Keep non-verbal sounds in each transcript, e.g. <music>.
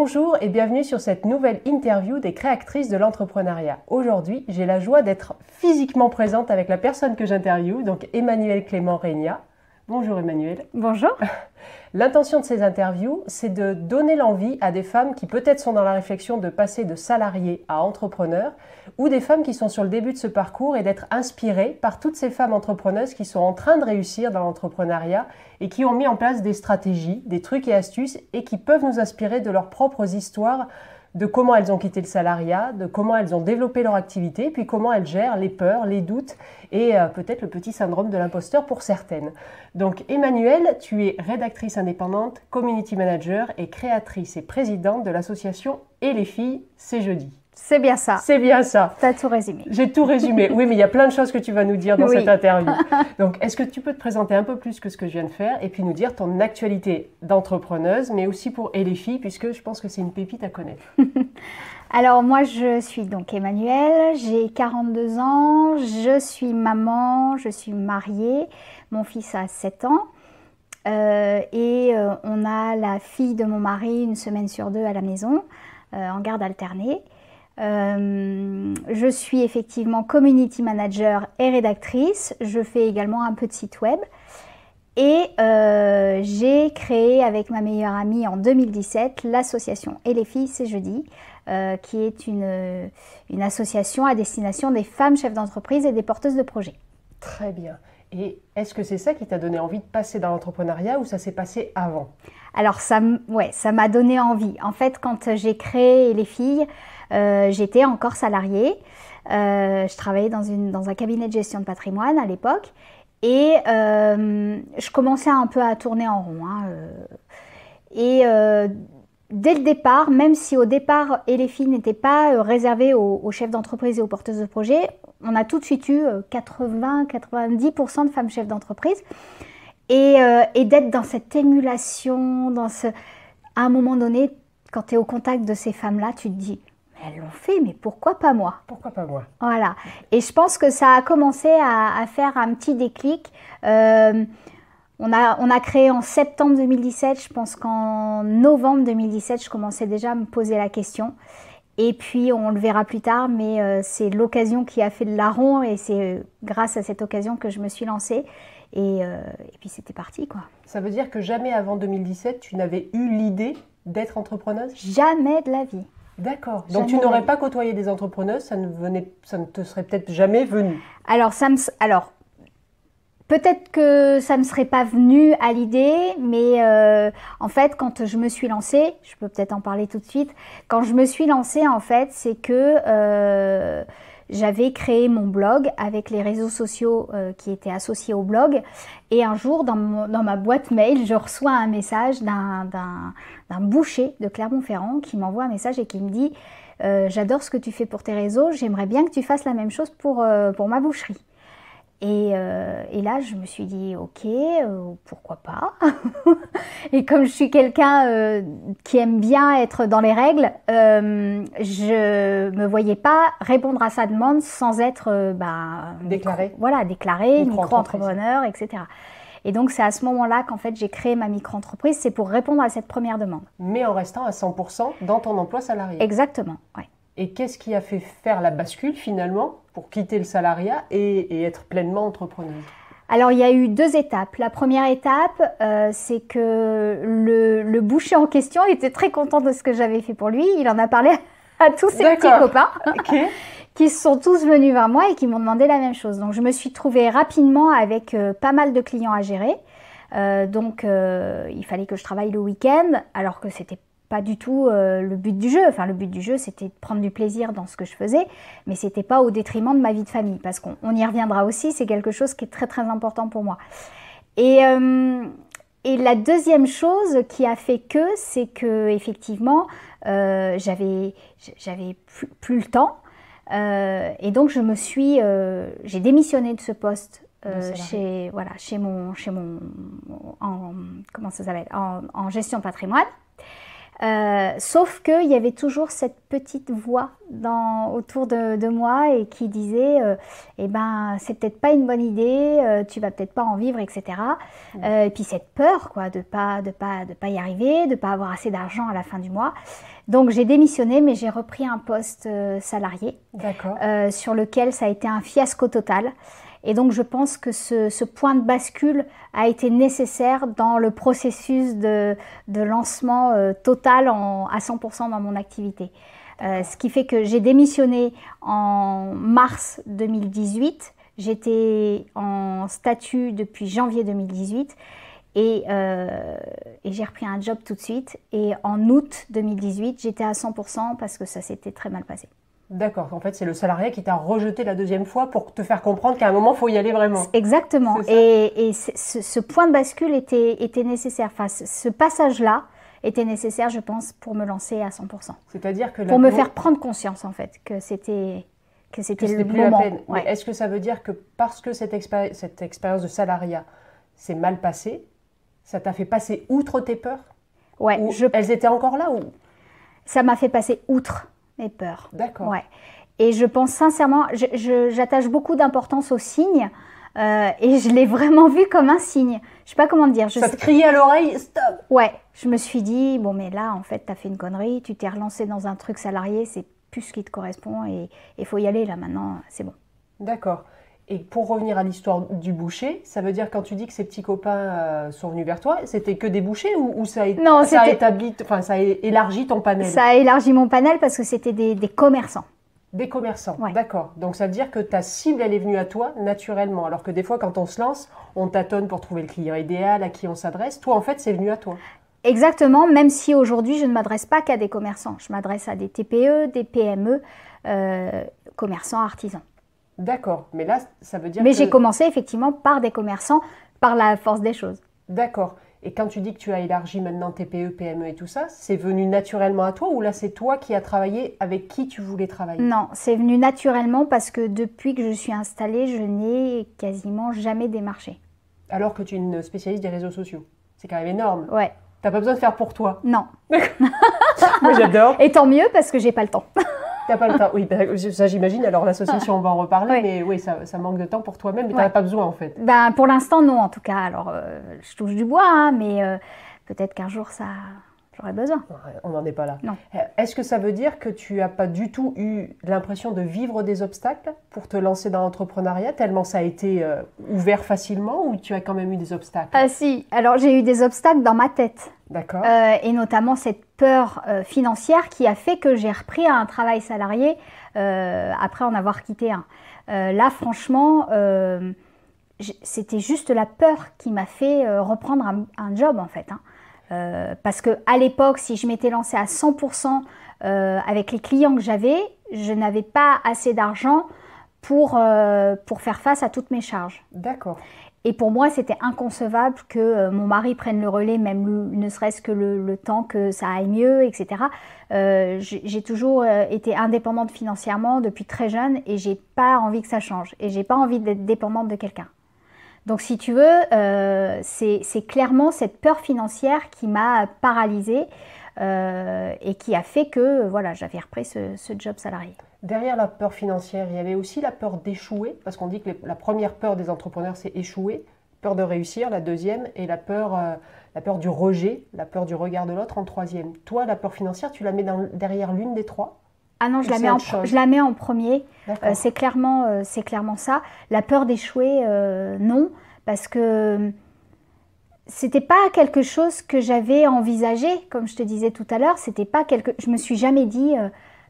Bonjour et bienvenue sur cette nouvelle interview des créatrices de l'entrepreneuriat. Aujourd'hui, j'ai la joie d'être physiquement présente avec la personne que j'interviewe, donc Emmanuel Clément Régna. Bonjour Emmanuel. Bonjour. <laughs> L'intention de ces interviews, c'est de donner l'envie à des femmes qui peut-être sont dans la réflexion de passer de salariés à entrepreneurs, ou des femmes qui sont sur le début de ce parcours et d'être inspirées par toutes ces femmes entrepreneuses qui sont en train de réussir dans l'entrepreneuriat et qui ont mis en place des stratégies, des trucs et astuces et qui peuvent nous inspirer de leurs propres histoires de comment elles ont quitté le salariat, de comment elles ont développé leur activité, puis comment elles gèrent les peurs, les doutes et euh, peut-être le petit syndrome de l'imposteur pour certaines. Donc Emmanuelle, tu es rédactrice indépendante, community manager et créatrice et présidente de l'association Et les filles, c'est jeudi. C'est bien ça. C'est bien ça. Tu as tout résumé. J'ai tout résumé. Oui, mais il y a plein de choses que tu vas nous dire dans cette interview. <laughs> Donc, est-ce que tu peux te présenter un peu plus que ce que je viens de faire et puis nous dire ton actualité d'entrepreneuse, mais aussi pour et les filles, puisque je pense que c'est une pépite à connaître. <laughs> Alors, moi, je suis donc Emmanuelle, j'ai 42 ans, je suis maman, je suis mariée, mon fils a 7 ans. Euh, et euh, on a la fille de mon mari une semaine sur deux à la maison, euh, en garde alternée. Euh, je suis effectivement community manager et rédactrice. Je fais également un peu de site web. Et euh, j'ai créé avec ma meilleure amie en 2017 l'association Et les filles, c'est jeudi, euh, qui est une, une association à destination des femmes chefs d'entreprise et des porteuses de projets. Très bien. Et est-ce que c'est ça qui t'a donné envie de passer dans l'entrepreneuriat ou ça s'est passé avant? Alors ça, ouais, ça m'a donné envie. En fait, quand j'ai créé les filles, j'étais encore salariée. Euh, je travaillais dans, une, dans un cabinet de gestion de patrimoine à l'époque. Et euh, je commençais un peu à tourner en rond. Hein, et dès le départ, même si au départ, filles n'étaient pas réservées aux, chefs d'entreprise et aux porteuses de projet, on a tout de suite eu 80-90% de femmes chefs d'entreprise. Et, et d'être dans cette émulation, dans ce... à un moment donné, quand tu es au contact de ces femmes-là, tu te dis, elles l'ont fait, mais pourquoi pas moi? Pourquoi pas moi? Voilà. Et je pense que ça a commencé à, faire un petit déclic. Euh, on, a, on a créé en septembre 2017. Je pense qu'en novembre 2017, je commençais déjà à me poser la question. Et puis, on le verra plus tard, mais euh, c'est l'occasion qui a fait le larron et c'est euh, grâce à cette occasion que je me suis lancée. Et, et puis, c'était parti, quoi. Ça veut dire que jamais avant 2017, tu n'avais eu l'idée d'être entrepreneuse? Jamais de la vie. D'accord. Donc tu n'aurais pas côtoyé des entrepreneuses, ça ne, venait, ça ne te serait peut-être jamais venu. Alors, ça me, alors peut-être que ça ne me serait pas venu à l'idée, mais euh, en fait, quand je me suis lancée, je peux peut-être en parler tout de suite, quand je me suis lancée, en fait, c'est que euh, j'avais créé mon blog avec les réseaux sociaux euh, qui étaient associés au blog. Et un jour, dans, ma boîte mail, je reçois un message d'un boucher de Clermont-Ferrand qui m'envoie un message et qui me dit euh, J'adore ce que tu fais pour tes réseaux, j'aimerais bien que tu fasses la même chose pour, euh, pour ma boucherie. Euh, et, là, je me suis dit, ok, euh, pourquoi pas? <laughs> Et comme je suis quelqu'un euh, qui aime bien être dans les règles, je me voyais pas répondre à sa demande sans être bah, déclaré. voilà, déclaré, micro-entrepreneur, etc. Et donc, c'est à ce moment-là qu'en fait, j'ai créé ma micro-entreprise. C'est pour répondre à cette première demande. Mais en restant à 100% dans ton emploi salarié. Exactement, oui. Et qu'est-ce qui a fait faire la bascule finalement pour quitter le salariat et, être pleinement entrepreneuse? Alors il y a eu deux étapes. La première étape, euh, c'est que le, boucher en question était très content de ce que j'avais fait pour lui. Il en a parlé <laughs> à tous ses petits copains. <laughs> <laughs> qui sont tous venus vers moi et qui m'ont demandé la même chose. Donc je me suis trouvée rapidement avec euh, pas mal de clients à gérer. Euh, donc il fallait que je travaille le week-end, alors que c'était pas du tout euh, le but du jeu. Enfin, le but du jeu, c'était de prendre du plaisir dans ce que je faisais, mais c'était pas au détriment de ma vie de famille, parce qu'on y reviendra aussi. C'est quelque chose qui est très très important pour moi. Et, euh, et la deuxième chose qui a fait que, c'est que effectivement, euh, j'avais j'avais plus, le temps, et donc je me suis, j'ai démissionné de ce poste. chez voilà chez mon chez mon en, comment ça s'appelle en, en gestion de patrimoine Euh, sauf qu'il y avait toujours cette petite voix dans, autour de, moi et qui disait euh, Eh ben, c'est peut-être pas une bonne idée, euh, tu vas peut-être pas en vivre, etc. et puis cette peur, quoi, de pas, de pas, de pas y arriver, de pas avoir assez d'argent à la fin du mois. Donc j'ai démissionné, mais j'ai repris un poste salarié sur lequel ça a été un fiasco total. Et donc je pense que ce, point de bascule a été nécessaire dans le processus de, lancement euh, total à 100% dans mon activité. Euh, ce qui fait que j'ai démissionné en mars 2018. J'étais en statut depuis janvier 2018 et, euh, et j'ai repris un job tout de suite. Et en août 2018, j'étais à 100% parce que ça s'était très mal passé. D'accord, en fait c'est le salarié qui t'a rejeté la deuxième fois pour te faire comprendre qu'à un moment il faut y aller vraiment. Exactement, et, ce, point de bascule était, était nécessaire, enfin ce passage-là était nécessaire je pense pour me lancer à 100%. C'est-à-dire que... Pour me faire prendre conscience en fait que c'était que c'était le plus moment. Ouais. Est-ce que ça veut dire que parce que cette, cette expérience de salariat s'est mal passée, ça t'a fait passer outre tes peurs? Ouais. je... Elles étaient encore là ou? Ça m'a fait passer outre mes peurs. D'accord. Ouais. Et je pense sincèrement, j'attache beaucoup d'importance aux signes. Euh, et je l'ai vraiment vu comme un signe. Je sais pas comment dire. Je Ça te criait à l'oreille, stop Ouais, je me suis dit, bon, mais là, en fait, tu as fait une connerie, tu t'es relancé dans un truc salarié, c'est plus ce qui te correspond et il faut y aller là maintenant, c'est bon. D'accord. Et pour revenir à l'histoire du boucher, ça veut dire quand tu dis que ces petits copains euh, sont venus vers toi, c'était que des bouchers ou, ça, a, non, ça a établi, enfin ça a élargi ton panel? Ça a élargi mon panel parce que c'était des, commerçants. Des commerçants, d'accord. Donc ça veut dire que ta cible, elle est venue à toi naturellement. Alors que des fois, quand on se lance, on tâtonne pour trouver le client idéal, à qui on s'adresse. Toi, en fait, c'est venu à toi. Exactement, même si aujourd'hui, je ne m'adresse pas qu'à des commerçants. Je m'adresse à des TPE, des PME, euh, commerçants, artisans. D'accord, mais là, ça veut dire Mais j'ai commencé effectivement par des commerçants, par la force des choses. D'accord. Et quand tu dis que tu as élargi maintenant TPE, PME et tout ça, c'est venu naturellement à toi ou là c'est toi qui as travaillé avec qui tu voulais travailler? Non, c'est venu naturellement parce que depuis que je suis installée, je n'ai quasiment jamais démarché. Alors que tu es une spécialiste des réseaux sociaux. C'est quand même énorme. Ouais. T'as pas besoin de faire pour toi. Non. <laughs> Moi j'adore. Et tant mieux parce que j'ai pas le temps. <laughs> T'as pas le temps. Oui, bah, ça j'imagine. Alors l'association, on va en reparler, mais oui, ça, manque de temps pour toi-même, mais tu n'as pas besoin en fait. Ben, pour l'instant, non, en tout cas. Alors, euh, je touche du bois, hein, mais euh, peut-être qu'un jour, ça, j'aurais besoin. On n'en est pas là. Non. Euh, est-ce que ça veut dire que tu n'as pas du tout eu l'impression de vivre des obstacles pour te lancer dans l'entrepreneuriat, tellement ça a été ouvert facilement, ou tu as quand même eu des obstacles? Ah si. Alors j'ai eu des obstacles dans ma tête. D'accord. et notamment cette peur financière qui a fait que j'ai repris un travail salarié euh, après en avoir quitté un. Euh, là, franchement, euh, c'était juste la peur qui m'a fait reprendre un, job en fait. Hein. Parce que à l'époque, si je m'étais lancée à 100% avec les clients que j'avais, je n'avais pas assez d'argent pour, pour faire face à toutes mes charges. D'accord. Et pour moi, c'était inconcevable que euh, mon mari prenne le relais, même ne serait-ce que le, temps que ça aille mieux, etc. Euh, j'ai toujours euh, été indépendante financièrement depuis très jeune et j'ai pas envie que ça change. Et j'ai pas envie d'être dépendante de quelqu'un. Donc, si tu veux, c'est clairement cette peur financière qui m'a paralysée et qui a fait que voilà, j'avais repris ce, ce job salarié. Derrière la peur financière, il y avait aussi la peur d'échouer, parce qu'on dit que la première peur des entrepreneurs, c'est échouer, peur de réussir, la deuxième, et la peur, euh, la peur du rejet, la peur du regard de l'autre en troisième. Toi, la peur financière, tu la mets derrière l'une des trois? Ah non, je la, mets en, je la mets en premier. Euh, c'est clairement, euh, c'est clairement ça. La peur d'échouer, non, parce que c'était pas quelque chose que j'avais envisagé, comme je te disais tout à l'heure. C'était pas quelque. Je me suis jamais dit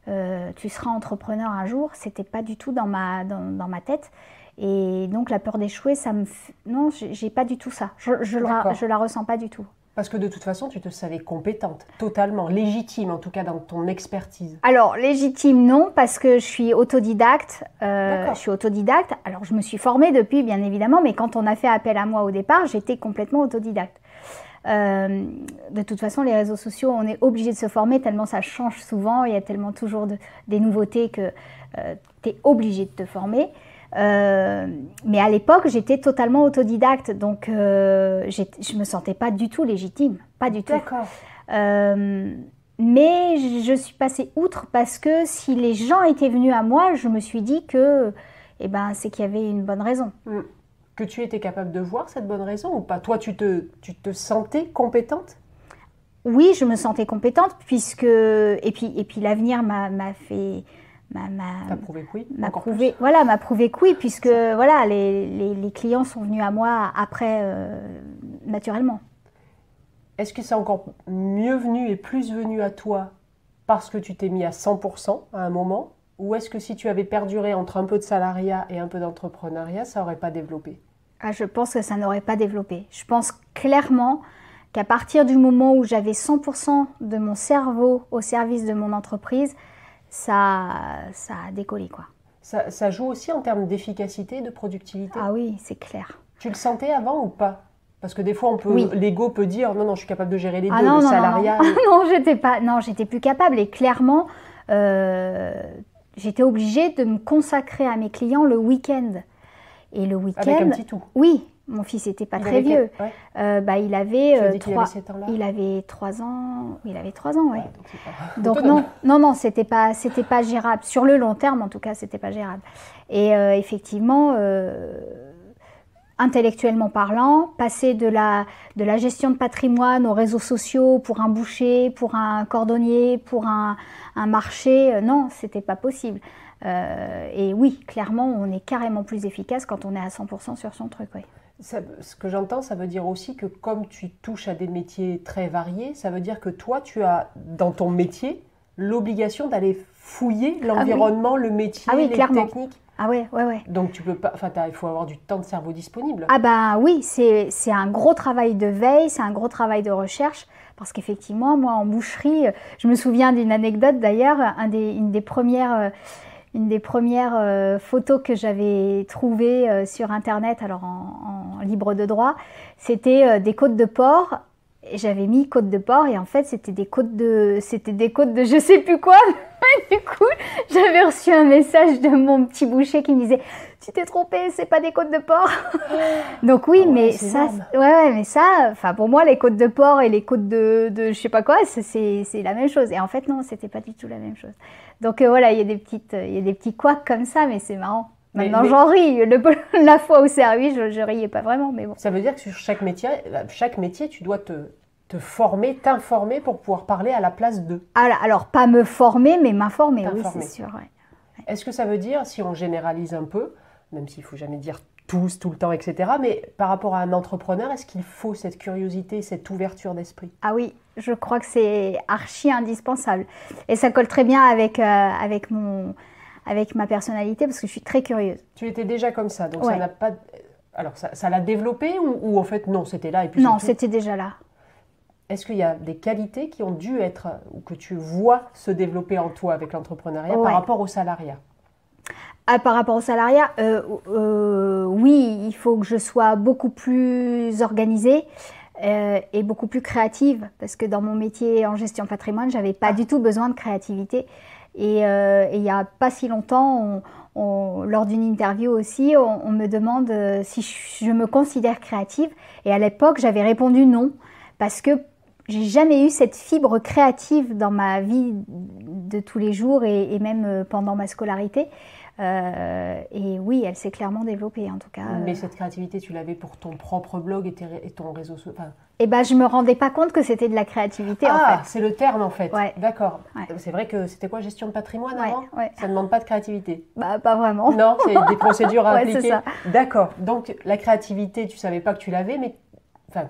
euh, tu seras entrepreneur un jour, c'était pas du tout dans ma, dans, ma tête. Et donc la peur d'échouer, ça me... Non, j'ai pas du tout ça. Je, je, la, je la ressens pas du tout. Parce que de toute façon, tu te savais compétente, totalement, légitime en tout cas dans ton expertise. Alors, légitime non, parce que je suis autodidacte. Euh, je suis autodidacte. Alors, je me suis formée depuis, bien évidemment, mais quand on a fait appel à moi au départ, j'étais complètement autodidacte. Euh, de toute façon, les réseaux sociaux, on est obligé de se former tellement ça change souvent. Il y a tellement toujours des nouveautés que euh, tu es obligé de te former. Euh, mais à l'époque, j'étais totalement autodidacte, donc je ne me sentais pas du tout légitime, pas du tout. D'accord. mais je suis passée outre parce que si les gens étaient venus à moi, je me suis dit que eh ben, c'est qu'il y avait une bonne raison. Mm. Que tu étais capable de voir cette bonne raison ou pas? Toi, tu te, tu te sentais compétente? Oui, je me sentais compétente, puisque. Et puis, et puis l'avenir m'a fait. M'a prouvé que oui. M'a prouvé, voilà, m'a prouvé que oui, puisque voilà, les, les, les, clients sont venus à moi après, euh, naturellement. Est-ce que c'est encore mieux venu et plus venu à toi parce que tu t'es mis à 100% à un moment? Ou est-ce que si tu avais perduré entre un peu de salariat et un peu d'entrepreneuriat, ça n'aurait pas développé? Ah, Je pense que ça n'aurait pas développé. Je pense clairement qu'à partir du moment où j'avais 100% de mon cerveau au service de mon entreprise, ça, ça a décollé. quoi. Ça, ça joue aussi en termes d'efficacité, de productivité? Ah oui, c'est clair. Tu le sentais avant ou pas? Parce que des fois, on peut, l'ego peut dire non, non, je suis capable de gérer les ah deux, non, le non, salariat. Non, non. <laughs> j'étais pas, non, j'étais plus capable. Et clairement, euh, j'étais obligée de me consacrer à mes clients le week-end. Et le week-end. Avec un petit tout. Oui, mon fils n'était pas très vieux. Euh, bah, il avait euh, trois. Il avait trois ans. Il avait trois ans, ouais. donc, non, non, non, c'était pas, c'était pas gérable. Sur le long terme, en tout cas, c'était pas gérable. Et effectivement intellectuellement parlant, passer de la, de la gestion de patrimoine aux réseaux sociaux pour un boucher, pour un cordonnier, pour un, un marché, euh, non, c'était pas possible. Euh, et oui, clairement, on est carrément plus efficace quand on est à 100% sur son truc. Oui. Ce que j'entends, ça veut dire aussi que comme tu touches à des métiers très variés, ça veut dire que toi, tu as dans ton métier l'obligation d'aller fouiller ah l'environnement, le métier, ah les techniques. Ah ouais, ouais, ouais. Donc tu peux pas, enfin il faut avoir du temps de cerveau disponible. Ah bah oui, c'est un gros travail de veille, c'est un gros travail de recherche. Parce qu'effectivement, moi en boucherie, je me souviens d'une anecdote d'ailleurs, un des, une des premières, une des premières euh, photos que j'avais trouvées euh, sur internet, alors en, en libre de droit, c'était euh, des côtes de porc. J'avais mis côte de porc et en fait c'était des côtes de c'était des côtes de je sais plus quoi. <laughs> Du coup j'avais reçu un message de mon petit boucher qui me disait tu t'es trompé c'est pas des côtes de porc <laughs> donc oui ah mais ça ouais, ouais, mais ça enfin pour moi les côtes de porc et les côtes de, de je sais pas quoi c'est la même chose. Et en fait non c'était pas du tout la même chose donc euh, voilà il y a des petites il y a des petits couacs comme ça mais c'est marrant Maintenant, j'en ris. <laughs> la fois où c'est arrivé, je, je riais pas vraiment, mais bon. Ça veut dire que sur chaque métier, chaque métier, tu dois te, te former, t'informer pour pouvoir parler à la place d'eux. Alors, alors, pas me former, mais m'informer, oui, c'est sûr. Est-ce que ça veut dire, si on généralise un peu, même s'il faut jamais dire tous, tout le temps, etc., mais par rapport à un entrepreneur, est-ce qu'il faut cette curiosité, cette ouverture d'esprit? Ah oui, je crois que c'est archi indispensable. Et ça colle très bien avec, euh, avec mon avec ma personnalité parce que je suis très curieuse. Tu étais déjà comme ça, donc ça n'a pas. Alors ça l'a développé ou, ou, en fait non, c'était là et puis. Non, c'était déjà là. Est-ce qu'il y a des qualités qui ont dû être ou que tu vois se développer en toi avec l'entrepreneuriat par rapport au salariat? Ah, par rapport au salariat, euh, euh, oui, il faut que je sois beaucoup plus organisée. Euh, et beaucoup plus créative parce que dans mon métier en gestion patrimoine, j'avais pas du tout besoin de créativité. Et, il n'y a pas si longtemps, lors d'une interview aussi, on, me demande si je, me considère créative. Et à l'époque, j'avais répondu non, parce que j'ai jamais eu cette fibre créative dans ma vie de tous les jours et même pendant ma scolarité. Euh, et oui, elle s'est clairement développée en tout cas. Mais cette créativité, tu l'avais pour ton propre blog et, ton réseau social Eh ben, je me rendais pas compte que c'était de la créativité ah, en fait. c'est le terme en fait. D'accord. C'est vrai que c'était quoi gestion de patrimoine avant? Ça ne demande pas de créativité. Bah pas vraiment. Non, c'est des <laughs> procédures à appliquer. D'accord. Donc la créativité, tu savais pas que tu l'avais, mais enfin,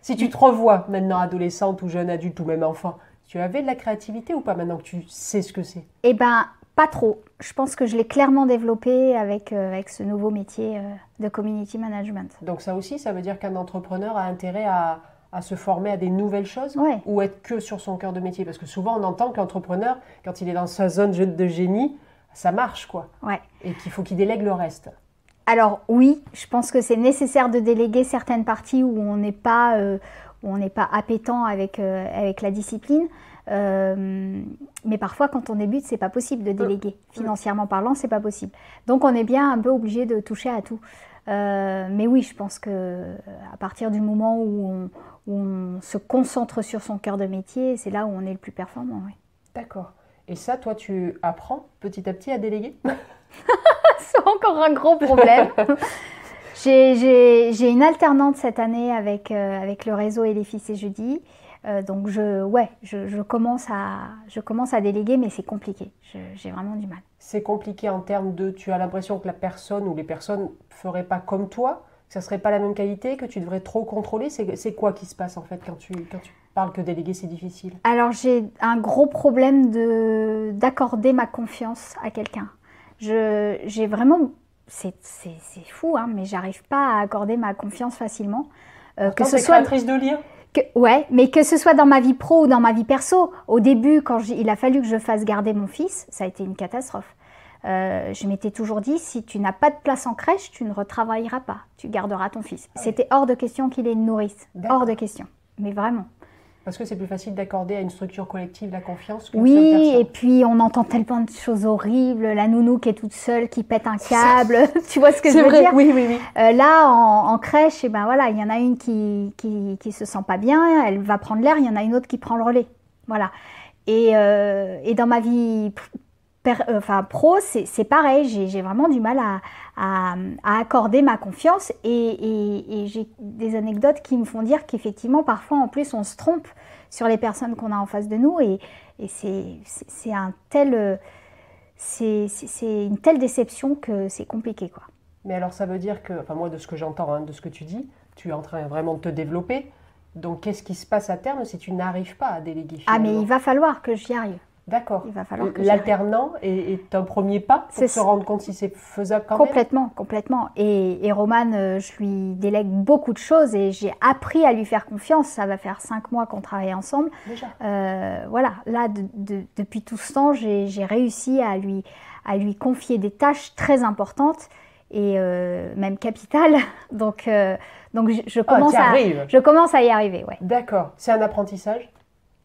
si tu te revois maintenant adolescente ou jeune adulte ou même enfant, tu avais de la créativité ou pas maintenant que tu sais ce que c'est? Eh ben pas trop. Je pense que je l'ai clairement développé avec, euh, avec ce nouveau métier euh, de community management. Donc ça aussi, ça veut dire qu'un entrepreneur a intérêt à, à, se former à des nouvelles choses ou être que sur son cœur de métier? Parce que souvent on entend qu'entrepreneur, quand il est dans sa zone de génie, ça marche quoi. Ouais. Et qu'il faut qu'il délègue le reste. Alors oui, je pense que c'est nécessaire de déléguer certaines parties où on n'est pas, euh, où on n'est pas appétant avec, avec la discipline. Euh, mais parfois, quand on débute, c'est pas possible de déléguer. Financièrement parlant, c'est pas possible. Donc, on est bien un peu obligé de toucher à tout. mais oui, je pense que à partir du moment où on, se concentre sur son cœur de métier, c'est là où on est le plus performant. D'accord. Et ça, toi, tu apprends petit à petit à déléguer? <laughs> C'est encore un gros problème. <laughs> J'ai une alternante cette année avec, euh, avec le réseau et les fils et jeudi. Euh, donc je, ouais, je, commence à, je commence à déléguer, mais c'est compliqué. J'ai vraiment du mal. C'est compliqué en termes de, tu as l'impression que la personne ou les personnes ne feraient pas comme toi, que ça serait pas la même qualité, que tu devrais trop contrôler. C'est quoi qui se passe en fait quand tu, quand tu parles que déléguer c'est difficile? Alors j'ai un gros problème d'accorder ma confiance à quelqu'un. J'ai vraiment c'est fou, hein, mais j'arrive pas à accorder ma confiance facilement. Euh, que ce soit de lire. Que, ouais, mais que ce soit dans ma vie pro ou dans ma vie perso. Au début, quand il a fallu que je fasse garder mon fils, ça a été une catastrophe. Euh, je m'étais toujours dit, si tu n'as pas de place en crèche, tu ne retravailleras pas, tu garderas ton fils. Ah C'était hors de question qu'il ait une nourrice, hors de question, mais vraiment. Parce que c'est plus facile d'accorder à une structure collective la confiance Oui, et puis on entend tellement de choses horribles. La nounou qui est toute seule, qui pète un câble. <laughs> tu vois ce que je veux vrai. dire Oui, oui, oui. Euh, là, en, crèche, et eh ben voilà, il y en a une qui, qui, qui se sent pas bien, elle va prendre l'air, il y en a une autre qui prend le relais. Voilà. Et, euh, et dans ma vie euh, enfin, pro, c'est pareil. J'ai vraiment du mal à, à, accorder ma confiance et, j'ai des anecdotes qui me font dire qu'effectivement, parfois, en plus, on se trompe sur les personnes qu'on a en face de nous et, c'est un tel, c'est une telle déception que c'est compliqué, quoi. Mais alors, ça veut dire que, enfin, moi, de ce que j'entends, hein, de ce que tu dis, tu es en train vraiment de te développer. Donc, qu'est-ce qui se passe à terme si tu n'arrives pas à déléguer Ah, mais il va falloir que j'y arrive. D'accord. Il va falloir que L'alternant est, un premier pas pour se rendre compte si c'est faisable quand complètement, même. Complètement, Et, et Romane, euh, je lui délègue beaucoup de choses et j'ai appris à lui faire confiance. Ça va faire cinq mois qu'on travaille ensemble. Déjà. Euh, voilà, là, depuis tout ce temps, j'ai réussi à lui, à lui confier des tâches très importantes et euh, même capitales. <laughs> Donc, donc je, ah, commence à, je commence à y arriver. Ouais. D'accord. C'est un apprentissage?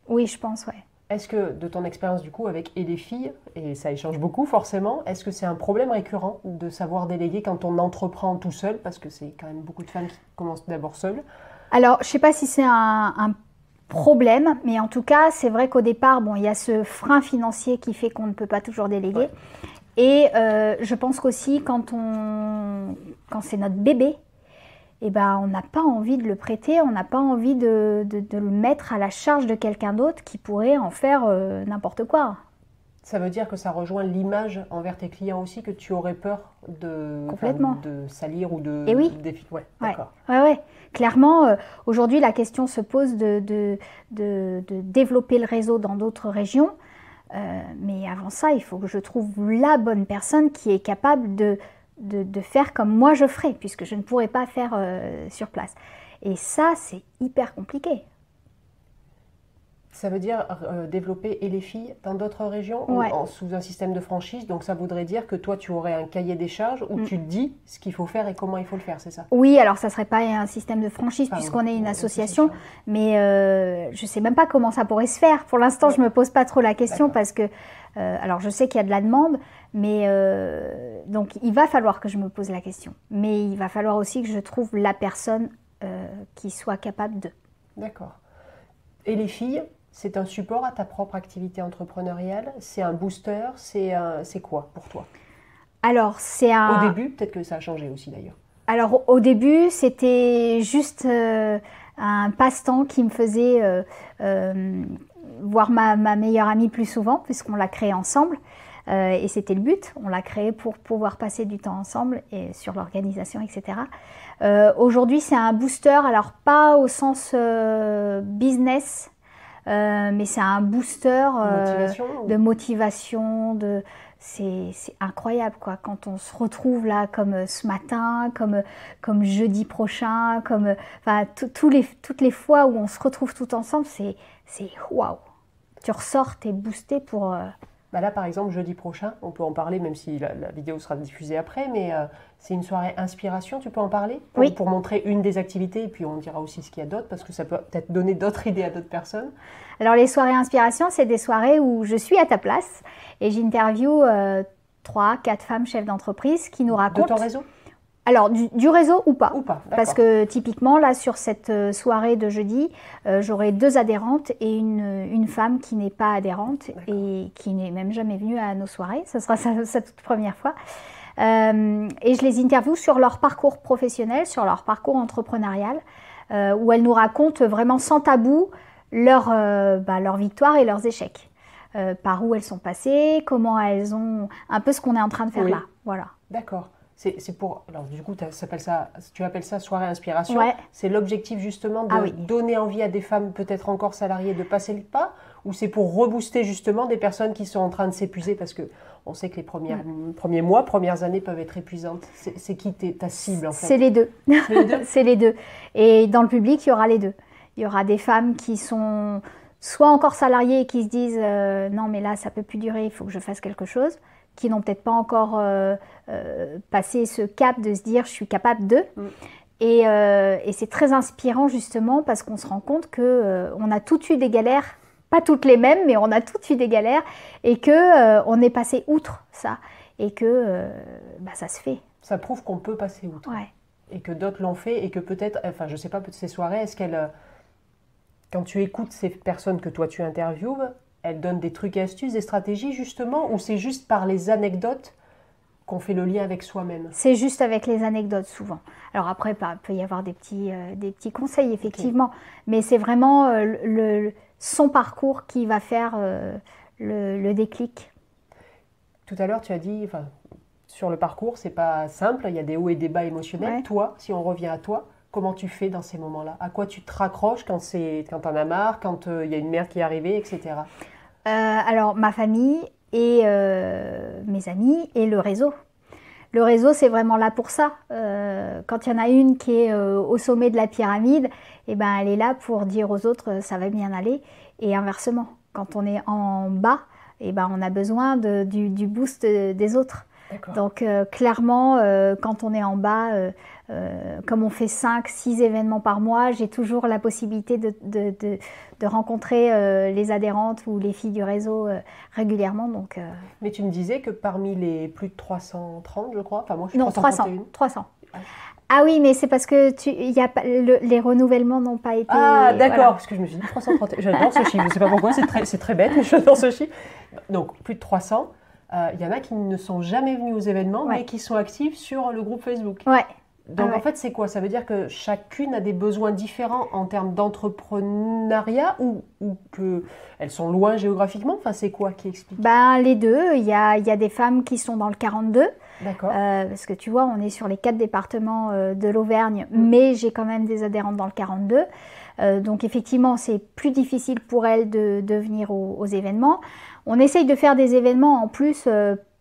Oui, je pense, ouais. Est-ce que, de ton expérience du coup avec et les filles, et ça échange beaucoup forcément, est-ce que c'est un problème récurrent de savoir déléguer quand on entreprend tout seul? Parce que c'est quand même beaucoup de femmes qui commencent d'abord seules. Alors, je ne sais pas si c'est un, problème, mais en tout cas, c'est vrai qu'au départ, bon, il y a ce frein financier qui fait qu'on ne peut pas toujours déléguer. Et euh, je pense qu'aussi, quand, on, quand c'est notre bébé, eh ben, on n'a pas envie de le prêter, on n'a pas envie de, le mettre à la charge de quelqu'un d'autre qui pourrait en faire euh, n'importe quoi. Ça veut dire que ça rejoint l'image envers tes clients aussi, que tu aurais peur de, de salir ou de... Et eh oui. Ouais, d'accord. Ouais, ouais. Clairement, euh, aujourd'hui, la question se pose de, de, de développer le réseau dans d'autres régions. Euh, mais avant ça, il faut que je trouve la bonne personne qui est capable de de, faire comme moi je ferais, puisque je ne pourrais pas faire euh, sur place. Et ça, c'est hyper compliqué. Ça veut dire euh, développer et les filles dans d'autres régions ou sous un système de franchise? Donc ça voudrait dire que toi, tu aurais un cahier des charges où mm. tu dis ce qu'il faut faire et comment il faut le faire, c'est ça? Oui, alors ça ne serait pas un système de franchise puisqu'on est une association, mais euh, je ne sais même pas comment ça pourrait se faire. Pour l'instant, je ne me pose pas trop la question parce que, alors je sais qu'il y a de la demande, mais euh, donc il va falloir que je me pose la question. Mais il va falloir aussi que je trouve la personne euh, qui soit capable de. D'accord. Et les filles, c'est un support à ta propre activité entrepreneuriale? C'est un booster? C'est quoi pour toi? Alors, c'est un. Au début, peut-être que ça a changé aussi d'ailleurs. Alors, au début, c'était juste euh, un passe-temps qui me faisait voir ma, ma, meilleure amie plus souvent, puisqu'on l'a créé ensemble. Euh, et c'était le but. On l'a créé pour pouvoir passer du temps ensemble et sur l'organisation, etc. Euh, aujourd'hui, c'est un booster, alors pas au sens euh, business, mais c'est un booster de motivation, de c'est incroyable quoi quand on se retrouve là comme ce matin comme comme jeudi prochain comme enfin tous les toutes les fois où on se retrouve tout ensemble c'est c'est waouh tu ressors t'es boosté pour bah là, par exemple, jeudi prochain, on peut en parler, même si la, vidéo sera diffusée après, mais euh, c'est une soirée inspiration, tu peux en parler? Pour, oui. pour montrer une des activités, et puis on dira aussi ce qu'il y a d'autres, parce que ça peut peut-être donner d'autres <laughs> idées à d'autres personnes. Alors, les soirées inspiration, c'est des soirées où je suis à ta place et j'interview euh, trois, quatre femmes chefs d'entreprise qui nous racontent. De ton réseau? Alors, du, réseau ou pas Ou pas, Parce que typiquement, là, sur cette euh, soirée de jeudi, euh, j'aurai deux adhérentes et une, une femme qui n'est pas adhérente et qui n'est même jamais venue à nos soirées. Ce sera sa, toute première fois. Euh, et je les interviewe sur leur parcours professionnel, sur leur parcours entrepreneurial, où elles nous racontent vraiment sans tabou leur, bah, leur victoire et leurs échecs. par où elles sont passées, comment elles ont... Un peu ce qu'on est en train de faire là. Voilà. D'accord. C'est pour. Alors, du coup, ça, tu appelles ça soirée inspiration. C'est l'objectif justement de ah donner envie à des femmes peut-être encore salariées de passer le pas Ou c'est pour rebooster justement des personnes qui sont en train de s'épuiser Parce que on sait que les premières, premiers mois, premières années peuvent être épuisantes. C'est qui ta cible en fait? C'est les deux? <laughs> C'est les, deux. Et dans le public, il y aura les deux. Il y aura des femmes qui sont soit encore salariées et qui se disent euh, non, mais là, ça peut plus durer, il faut que je fasse quelque chose qui n'ont peut-être pas encore euh, euh, passé ce cap de se dire je suis capable de. Mm. Euh, et, c'est très inspirant justement parce qu'on se rend compte que on a toutes eu des galères, pas toutes les mêmes, mais on a toutes eu des galères et que on est passé outre ça et que bah, ça se fait. Ça prouve qu'on peut passer outre. Et que d'autres l'ont fait et que peut-être, enfin je sais pas, ces soirées, est-ce qu'elles, quand tu écoutes ces personnes que toi tu interviewes, elle donne des trucs astuces, des stratégies justement, ou c'est juste par les anecdotes qu'on fait le lien avec soi-même? C'est juste avec les anecdotes souvent. Alors après, il peut y avoir des petits, euh, des petits conseils effectivement, mais c'est vraiment euh, le, son parcours qui va faire euh, le, déclic. Tout à l'heure, tu as dit, enfin, sur le parcours, c'est pas simple, il y a des hauts et des bas émotionnels. Toi, si on revient à toi, comment tu fais dans ces moments-là? À quoi tu te raccroches quand, c'est, quand t'en as marre, quand il y a une mère qui est arrivée, etc. Euh, alors, ma famille et euh, mes amis et le réseau. Le réseau, c'est vraiment là pour ça. Euh, quand il y en a une qui est au sommet de la pyramide, eh ben, elle est là pour dire aux autres ça va bien aller. Et inversement, quand on est en bas, eh ben, on a besoin du, boost des autres. Donc clairement, quand on est en bas, euh, comme on fait 5, 6 événements par mois, j'ai toujours la possibilité de, de, rencontrer euh, les adhérentes ou les filles du réseau euh, régulièrement. Donc, Mais tu me disais que parmi les plus de 330, je crois, enfin moi je suis non, 300. 300. Ah oui, mais c'est parce que tu, y a, les renouvellements n'ont pas été. Ah d'accord, parce que je me suis dit 331. J'adore ce chiffre, je ne sais pas pourquoi, c'est très, très bête, mais j'adore ce chiffre. Donc plus de 300. Il y en a qui ne sont jamais venus aux événements, mais qui sont actifs sur le groupe Facebook. Ouais. Donc ah en fait, c'est quoi? Ça veut dire que chacune a des besoins différents en termes d'entrepreneuriat ou, ou qu'elles sont loin géographiquement? Enfin, c'est quoi qui explique? Ben, Les deux. Il y a, il y a des femmes qui sont dans le 42. D'accord. Euh, parce que tu vois, on est sur les quatre départements euh, de l'Auvergne, mm. mais j'ai quand même des adhérentes dans le 42. Euh, donc effectivement, c'est plus difficile pour elles de, de venir aux, aux, événements. On essaye de faire des événements en plus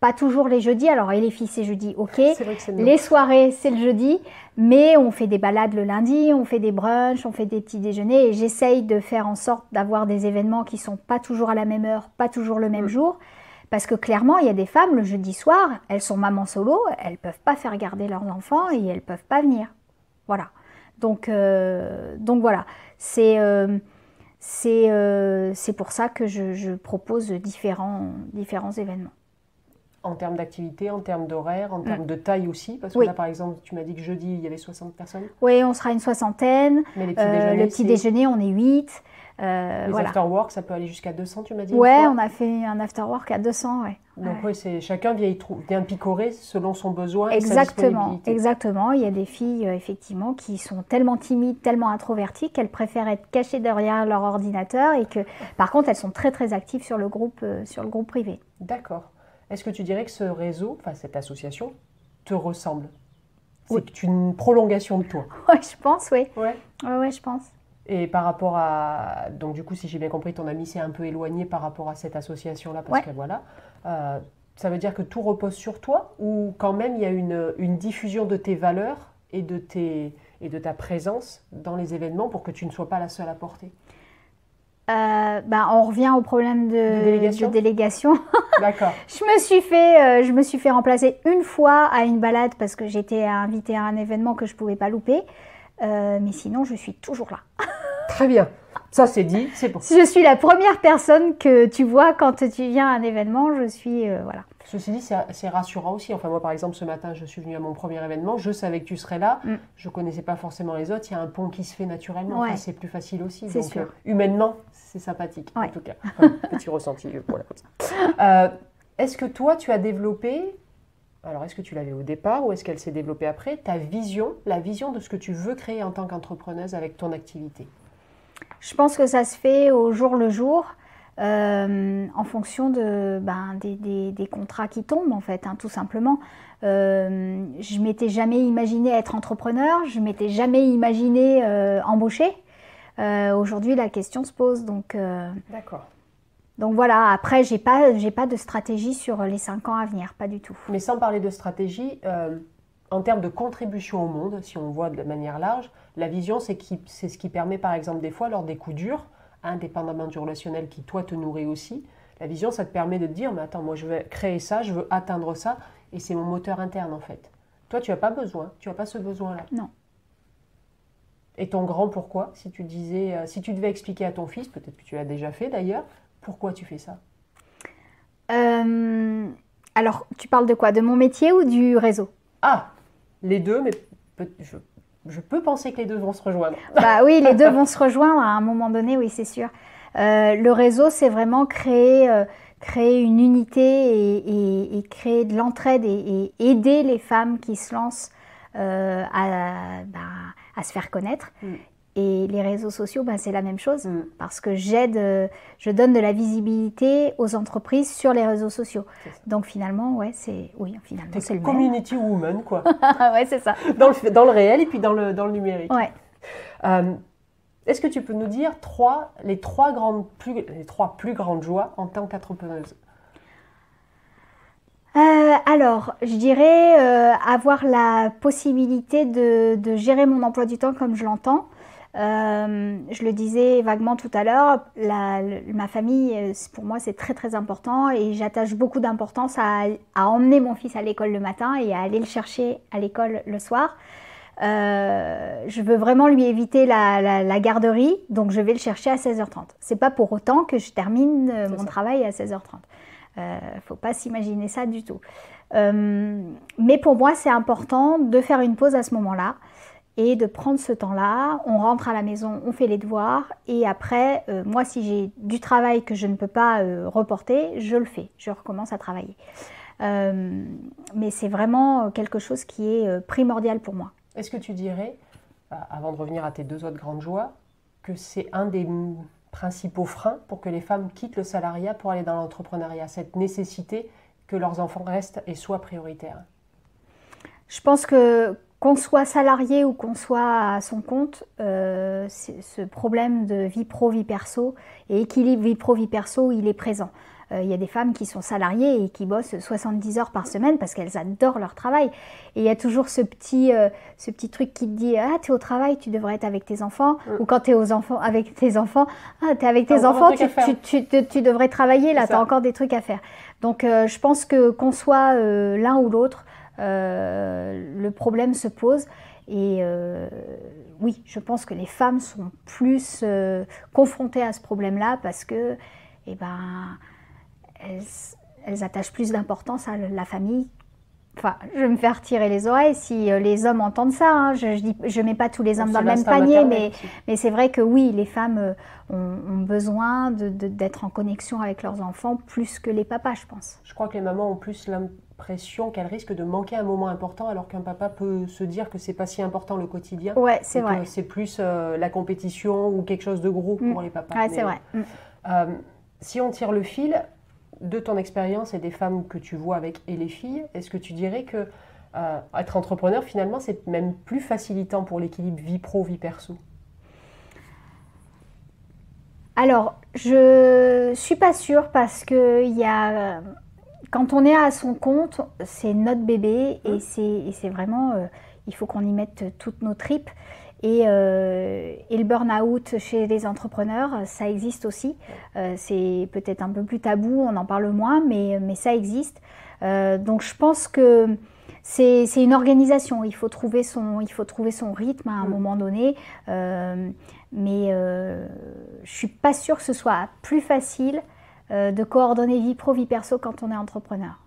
pas toujours les jeudis. Alors, et les filles, c'est jeudi, ok. les soirées, c'est le jeudi. Mais on fait des balades le lundi, on fait des brunchs, on fait des petits déjeuners. Et j'essaye de faire en sorte d'avoir des événements qui sont pas toujours à la même heure, pas toujours le même mm. jour. Parce que clairement, il y a des femmes, le jeudi soir, elles sont mamans solo, elles peuvent pas faire garder leurs enfants et elles peuvent pas venir. Voilà. Donc, euh, donc voilà. C'est euh, euh, c'est pour ça que je, je propose différents, différents événements en termes d'activité, en termes d'horaire, en termes mm. de taille aussi Parce que là, par exemple, tu m'as dit que jeudi, il y avait 60 personnes. Oui, on sera une soixantaine. Mais les petits euh, le petit déjeuner, on est 8. Euh, les after-work, ça peut aller jusqu'à 200, tu m'as dit Oui, on a fait un after-work à 200, ouais. Donc oui, c'est chacun vient, vient picorer selon son besoin exactement, Exactement, il y a des filles, euh, effectivement, qui sont tellement timides, tellement introverties qu'elles préfèrent être cachées derrière leur ordinateur et que, par contre, elles sont très, très actives sur le groupe, sur le groupe privé. D'accord. Est-ce que tu dirais que ce réseau, enfin cette association, te ressemble? C'est une prolongation de toi <laughs> Oui, je pense, oui. Ouais. Ouais, je pense. Et par rapport à. Donc, du coup, si j'ai bien compris, ton ami s'est un peu éloigné par rapport à cette association-là, parce que voilà. Euh, ça veut dire que tout repose sur toi ou quand même il y a une, une diffusion de tes valeurs et de, tes, et de ta présence dans les événements pour que tu ne sois pas la seule à porter? Euh, bah, on revient au problème de, délégation. <laughs> D'accord. je me suis fait, euh, je me suis fait remplacer une fois à une balade parce que j'étais invitée à un événement que je pouvais pas louper. Euh, mais sinon, je suis toujours là. Très bien. Ça c'est dit, c'est bon. Je suis la première personne que tu vois quand tu viens à un événement. Je suis euh, voilà. Ceci dit, c'est rassurant aussi. Enfin, moi, par exemple, ce matin, je suis venue à mon premier événement. Je savais que tu serais là. Mm. Je connaissais pas forcément les autres. Il y a un pont qui se fait naturellement. c'est plus facile aussi. Donc, sûr. Euh, humainement, c'est sympathique, en tout cas. <laughs> petit ressenti. Voilà, est-ce que toi, tu as développé alors, est-ce que tu l'avais au départ ou est-ce qu'elle s'est développée après Ta vision, la vision de ce que tu veux créer en tant qu'entrepreneuse avec ton activité? Je pense que ça se fait au jour le jour. Euh, en fonction de, ben, des, contrats qui tombent, en fait, hein, tout simplement. Euh, je m'étais jamais imaginé être entrepreneur, je m'étais jamais imaginé euh, embaucher. Aujourd'hui, la question se pose, donc. D'accord. Donc voilà, après, j'ai pas, pas de stratégie sur les cinq ans à venir, pas du tout. Mais sans parler de stratégie, en termes de contribution au monde, si on voit de manière large, la vision, c'est ce qui permet, par exemple, des fois, lors des coups durs, indépendamment du relationnel qui, toi, te nourrit aussi, la vision, ça te permet de te dire, mais attends, moi, je vais créer ça, je veux atteindre ça, et c'est mon moteur interne, en fait. Toi, tu n'as pas besoin, tu n'as pas ce besoin-là. Non. Et ton grand pourquoi, si tu disais, euh, si tu devais expliquer à ton fils, peut-être que tu l'as déjà fait d'ailleurs, pourquoi tu fais ça? Euh, Alors, tu parles de quoi? De mon métier ou du réseau? Ah, les deux, mais je, peux penser que les deux vont se rejoindre. <laughs> Bah oui, les deux vont se rejoindre à un moment donné, oui, c'est sûr. Euh, le réseau, c'est vraiment créer, euh, créer une unité et, créer de l'entraide et, aider les femmes qui se lancent à, bah, à, se faire connaître. Mm. Et les réseaux sociaux, ben, c'est la même chose, mm. parce que j'aide, euh, je donne de la visibilité aux entreprises sur les réseaux sociaux. Donc finalement, ouais, c'est oui, finalement, c'est le community woman, quoi. <laughs> ouais, c'est ça. Dans le, dans le réel et puis dans le, dans le numérique. Ouais. Euh, est-ce que tu peux nous dire trois, les, trois grandes, plus, les trois plus grandes joies en tant qu'entrepreneuse? Euh, alors, je dirais avoir la possibilité de, de, gérer mon emploi du temps comme je l'entends, euh, je le disais vaguement tout à l'heure, ma famille, euh, pour moi, c'est très très important et j'attache beaucoup d'importance à, emmener mon fils à l'école le matin et à aller le chercher à l'école le soir. Euh, je veux vraiment lui éviter la, garderie, donc je vais le chercher à 16h30. C'est pas pour autant que je termine mon travail à 16h30. Euh, faut pas s'imaginer ça du tout. mais pour moi, c'est important de faire une pause à ce moment-là et de prendre ce temps-là. On rentre à la maison, on fait les devoirs et après, euh, moi, si j'ai du travail que je ne peux pas euh, reporter, je le fais, je recommence à travailler. Euh, mais c'est vraiment quelque chose qui est primordial pour moi. Est-ce que tu dirais, avant de revenir à tes deux autres grandes joies, que c'est un des principaux freins pour que les femmes quittent le salariat pour aller dans l'entrepreneuriat, cette nécessité que leurs enfants restent et soient prioritaires? Je pense que qu'on soit salarié ou qu'on soit à son compte, euh, ce problème de vie pro, vie perso et équilibre vie pro, vie perso, il est présent. Euh, il y a des femmes qui sont salariées et qui bossent 70 heures par semaine parce qu'elles adorent leur travail. Et il y a toujours ce petit, euh, ce petit truc qui te dit Ah, tu es au travail, tu devrais être avec tes enfants. Ou quand tu es aux enfants, avec tes enfants, Ah, tu es avec tes enfants, tu, tu, tu, devrais travailler, là, tu as encore des trucs à faire. Donc je pense que qu'on soit l'un ou l'autre, le problème se pose. Et euh, oui, je pense que les femmes sont plus euh, confrontées à ce problème-là parce que, eh ben, elles, attachent plus d'importance à la famille. Enfin, je vais me faire tirer les oreilles si les hommes entendent ça. Hein. Je ne je mets pas tous les hommes dans le même panier, mais, mais c'est vrai que oui, les femmes ont, besoin d'être en connexion avec leurs enfants plus que les papas, je pense. Je crois que les mamans ont plus pression qu'elle risque de manquer un moment important alors qu'un papa peut se dire que c'est pas si important le quotidien. Ouais, c'est vrai. C'est plus euh, la compétition ou quelque chose de gros pour mm. les papas. Ouais, c'est vrai. Mm. Euh, si on tire le fil de ton expérience et des femmes que tu vois avec et les filles, est-ce que tu dirais que euh, être entrepreneur finalement c'est même plus facilitant pour l'équilibre vie pro vie perso? Alors je suis pas sûre parce que il y a quand on est à son compte, c'est notre bébé et mmh. c'est vraiment, euh, il faut qu'on y mette toutes nos tripes. Et, euh, et le burn-out chez les entrepreneurs, ça existe aussi. Euh, c'est peut-être un peu plus tabou, on en parle moins, mais, mais ça existe. donc je pense que c'est une organisation. Il faut trouver son, il faut trouver son rythme à un mm. moment donné. Euh, mais euh, je suis pas sûre que ce soit plus facile euh, de coordonner vie pro, vie perso quand on est entrepreneur.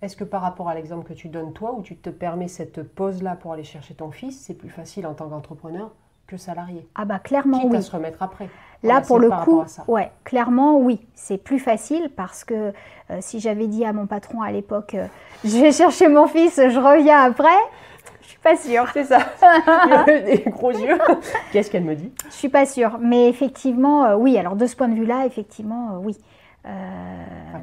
Est-ce que par rapport à l'exemple que tu donnes toi, où tu te permets cette pause-là pour aller chercher ton fils, c'est plus facile en tant qu'entrepreneur que salarié? Ah bah clairement Quitte oui. à se remettre après. Là pour le coup, ouais, clairement oui, c'est plus facile parce que euh, si j'avais dit à mon patron à l'époque, euh, <laughs> je vais chercher mon fils, je reviens après, je suis pas sûre. C'est ça. <laughs> des gros yeux. Qu'est-ce qu'elle me dit? Je suis pas sûre, mais effectivement, euh, oui. Alors de ce point de vue-là, effectivement, oui.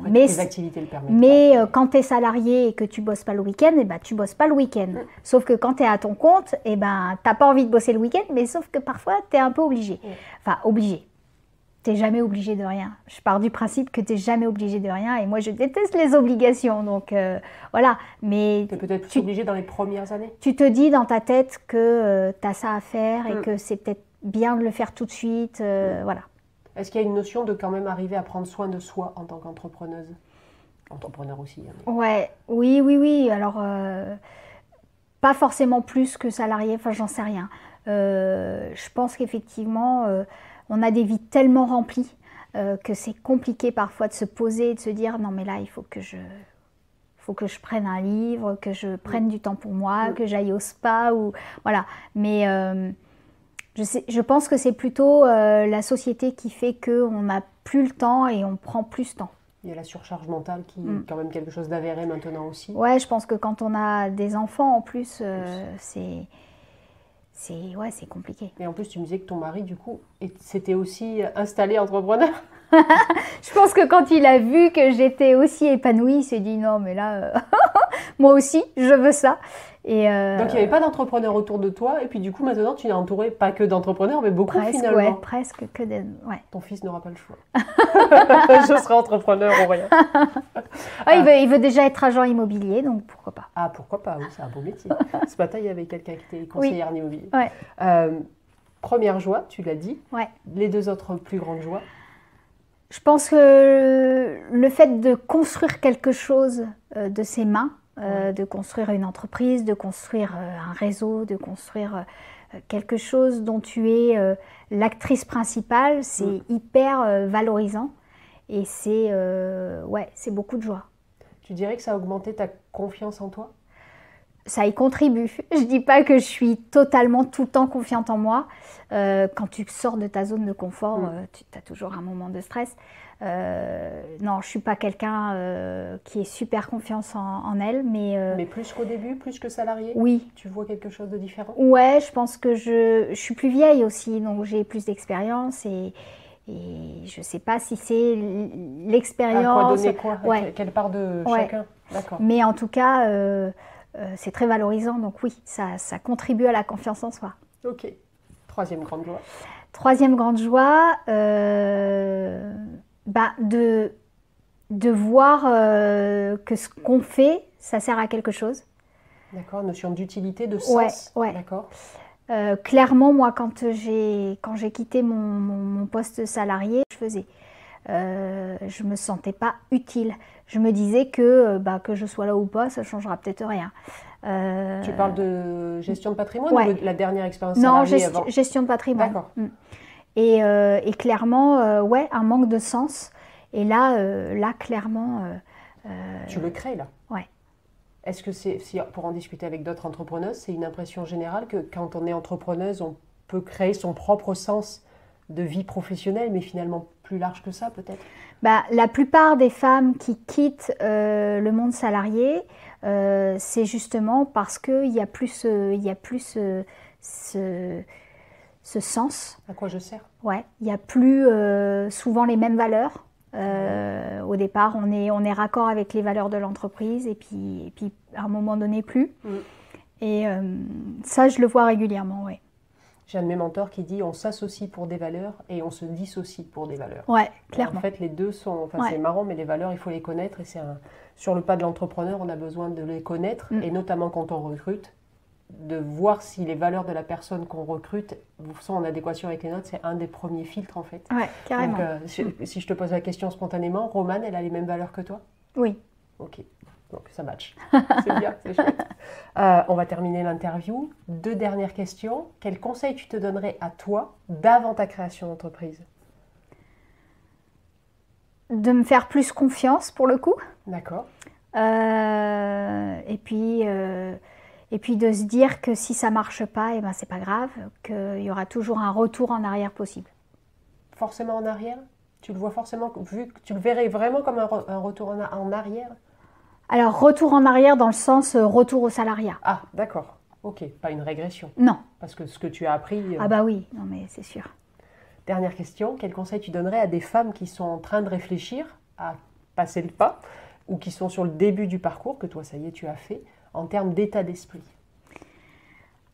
Mais activités le mais quand tu es salarié et que tu bosses pas le week-end, eh ben, tu bosses pas le week-end. Mm. Sauf que quand tu es à ton compte, eh ben, tu n'as pas envie de bosser le week-end, mais sauf que parfois, tu es un peu obligé. Mm. Enfin, obligé t'es jamais obligé de rien. Je pars du principe que tu n'es jamais obligé de rien et moi je déteste les obligations. Donc euh, voilà, mais... Tu es peut-être obligé dans les premières années Tu te dis dans ta tête que euh, tu as ça à faire et mm. que c'est peut-être bien de le faire tout de suite. Euh, mm. Voilà. Est-ce qu'il y a une notion de quand même arriver à prendre soin de soi en tant qu'entrepreneuse? Entrepreneur aussi. Hein, ouais, oui, oui, oui. Alors, pas forcément plus que salarié, enfin j'en sais rien. je pense qu'effectivement on a des vies tellement remplies euh, que c'est compliqué parfois de se poser et de se dire non mais là il faut que je faut que je prenne un livre, que je prenne du temps pour moi, que j'aille au spa ou voilà. Mais euh, je, sais, je pense que c'est plutôt euh, la société qui fait que on n'a plus le temps et on prend plus de temps. Il y a la surcharge mentale qui est mm. quand même quelque chose d'avéré maintenant aussi. Ouais, je pense que quand on a des enfants en plus, c'est c'est ouais, c'est compliqué. Et en plus, tu me disais que ton mari, du coup, s'était aussi installé entrepreneur. <laughs> je pense que quand il a vu que j'étais aussi épanouie, il s'est dit non, mais là, euh, <laughs> moi aussi, je veux ça. Euh, Donc il n'y avait pas d'entrepreneurs autour de toi, et puis du coup maintenant tu es entouré pas que d'entrepreneurs, mais beaucoup presque, finalement. Ouais, presque que des. Ouais. Ton fils n'aura pas le choix. <laughs> je serai entrepreneur ou rien. Ah, il, veut, il, veut, déjà être agent immobilier, donc pourquoi pas. Ah pourquoi pas, oui, c'est un beau métier. <laughs> Ce matin il y avait quelqu'un qui était conseillère oui. immobilier. Ouais. Euh, première joie, tu l'as dit. Ouais. Les deux autres plus grandes joies? Je pense que le fait de construire quelque chose euh, de ses mains, euh, de construire une entreprise, de construire euh, un réseau, de construire euh, quelque chose dont tu es l'actrice principale, c'est mm. hyper valorisant et c'est ouais, c'est beaucoup de joie. Tu dirais que ça a augmenté ta confiance en toi? Ça y contribue. <laughs> Je dis pas que je suis totalement tout le temps confiante en moi. quand tu sors de ta zone de confort, mm. tu as toujours un moment de stress. Euh, non, je suis pas quelqu'un euh, qui est super confiance en, elle, mais. Euh, mais plus qu'au début, plus que salarié. Oui. Tu vois quelque chose de différent? Ouais, je pense que je, je suis plus vieille aussi, donc j'ai plus d'expérience et. Et je sais pas si c'est l'expérience. quoi ouais. Quelle part de chacun? D'accord. Mais en tout cas, c'est très valorisant, donc oui, ça, ça contribue à la confiance en soi. Ok. Troisième grande joie. Troisième grande joie, euh, bah, de, de voir euh, que ce qu'on fait, ça sert à quelque chose. D'accord, notion d'utilité, de sens. Ouais, D'accord. Euh, clairement, moi, quand j'ai quand j'ai quitté mon, mon, poste salarié, je faisais. Euh, je me sentais pas utile. Je me disais que bah, que je sois là ou pas, ça changera peut-être rien. Tu parles de gestion de patrimoine ou de la dernière expérience Non, gestion de patrimoine. D'accord. Mm. Euh, et, clairement, euh, ouais, un manque de sens. Et là, euh, là clairement. tu le crées là? Ouais. Est-ce que c'est, si, pour en discuter avec d'autres entrepreneuses, c'est une impression générale que quand on est entrepreneuse, on peut créer son propre sens de vie professionnelle, mais finalement plus large que ça peut-être? Bah, La plupart des femmes qui quittent le monde salarié, c'est justement parce qu'il y a plus, il y a plus ce ce sens. À quoi je sers? Ouais, il n'y a plus euh, souvent les mêmes valeurs. Euh, au départ, on est, on est raccord avec les valeurs de l'entreprise et puis, et puis à un moment donné plus. Mm. Et euh, ça, je le vois régulièrement, oui. J'ai un de mes mentors qui dit on s'associe pour des valeurs et on se dissocie pour des valeurs. Ouais, clairement. en fait, les deux sont. Enfin, c'est marrant, mais les valeurs, il faut les connaître. Et c'est sur le pas de l'entrepreneur, on a besoin de les connaître. Mm. Et notamment quand on recrute, de voir si les valeurs de la personne qu'on recrute sont en adéquation avec les notes, c'est un des premiers filtres en fait. Ouais, carrément. Euh, si, je te pose la question spontanément, Romane, elle a les mêmes valeurs que toi? Oui. Ok. Donc ça match. <laughs> C'est bien, c'est chouette. Euh, on va terminer l'interview. Deux dernières questions. Quel conseil tu te donnerais à toi d'avant ta création d'entreprise? De me faire plus confiance pour le coup. D'accord. Euh, et puis. Et puis de se dire que si ça marche pas, et eh ben c'est pas grave, qu'il y aura toujours un retour en arrière possible. Forcément en arrière? Tu le vois forcément, vu que tu le verrais vraiment comme un, retour en arrière? Alors, retour en arrière dans le sens euh, retour au salariat. Ah, d'accord. Ok, pas une régression. Non. Parce que ce que tu as appris. Euh, ah, bah oui, non, mais c'est sûr. Dernière question quel conseil tu donnerais à des femmes qui sont en train de réfléchir à passer le pas ou qui sont sur le début du parcours, que toi, ça y est, tu as fait, en termes d'état d'esprit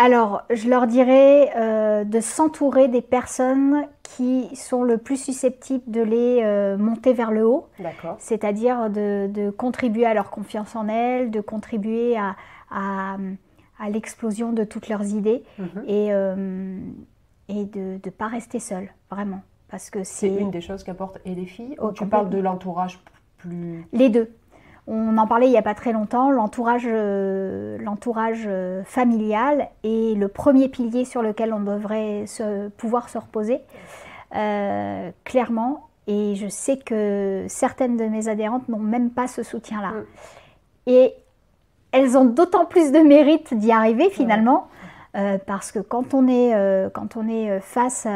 alors, je leur dirais euh, de s'entourer des personnes qui sont le plus susceptibles de les euh, monter vers le haut. C'est-à-dire de, contribuer à leur confiance en elles, de contribuer à, l'explosion de toutes leurs idées mhm. et, euh, et de ne pas rester seule, vraiment. Parce que c'est une des choses qu'apportent et les filles. Oh, tu parles de l'entourage plus. Les deux. On en parlait il n'y a pas très longtemps, l'entourage, euh, euh, familial est le premier pilier sur lequel on devrait se, pouvoir se reposer, euh, clairement. Et je sais que certaines de mes adhérentes n'ont même pas ce soutien-là. Mm. Et elles ont d'autant plus de mérite d'y arriver finalement, parce que quand on est, quand on est face...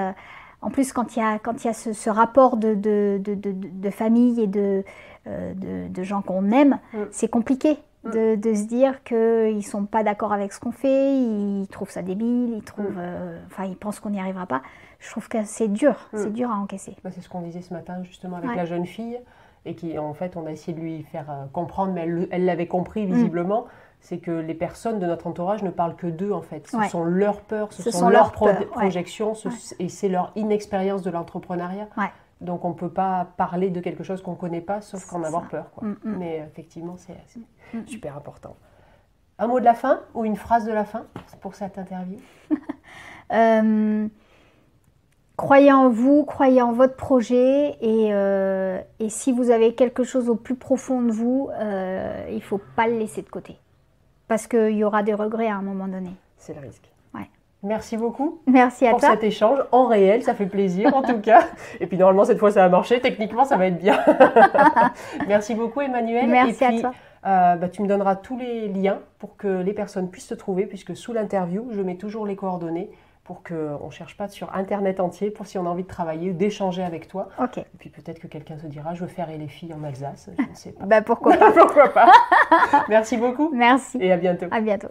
en plus, quand il y a, quand il y a ce, rapport de, de, de famille et de, euh, de, gens qu'on aime, mm. c'est compliqué mm. de, se dire qu'ils ne sont pas d'accord avec ce qu'on fait, ils trouvent ça débile, ils, trouvent, mm. euh, enfin, ils pensent qu'on n'y arrivera pas. Je trouve que c'est dur, c'est dur à encaisser. Bah, c'est ce qu'on disait ce matin justement avec la jeune fille et qui en fait on a essayé de lui faire euh, comprendre, mais elle l'avait compris visiblement, c'est que les personnes de notre entourage ne parlent que d'eux en fait. Ce sont leurs peurs, ce, sont, leurs projections et c'est leur inexpérience de l'entrepreneuriat. Donc on ne peut pas parler de quelque chose qu'on ne connaît pas, sauf qu'en avoir peur. Mm, mm. Mais effectivement, c'est mm, super important. Un mot de la fin ou une phrase de la fin pour cette interview? <laughs> Euh, Croyez en vous, croyez en votre projet et, euh, si vous avez quelque chose au plus profond de vous, euh, il ne faut pas le laisser de côté. Parce qu'il y aura des regrets à un moment donné. C'est le risque. Merci beaucoup. Merci à pour cet échange en réel, ça fait plaisir en tout cas. <laughs> Et puis normalement cette fois ça a marché, techniquement ça va être bien. <laughs> Merci beaucoup Emmanuel. Merci Et puis, à toi. Euh, bah, tu me donneras tous les liens pour que les personnes puissent te trouver, puisque sous l'interview, je mets toujours les coordonnées pour qu'on ne cherche pas sur Internet entier, pour si on a envie de travailler, d'échanger avec toi. Et puis peut-être que quelqu'un se dira, je veux faire les filles en Alsace, je ne sais pas. bah pourquoi <laughs> pas. pourquoi pas. Merci beaucoup. Merci. Et à bientôt. À bientôt.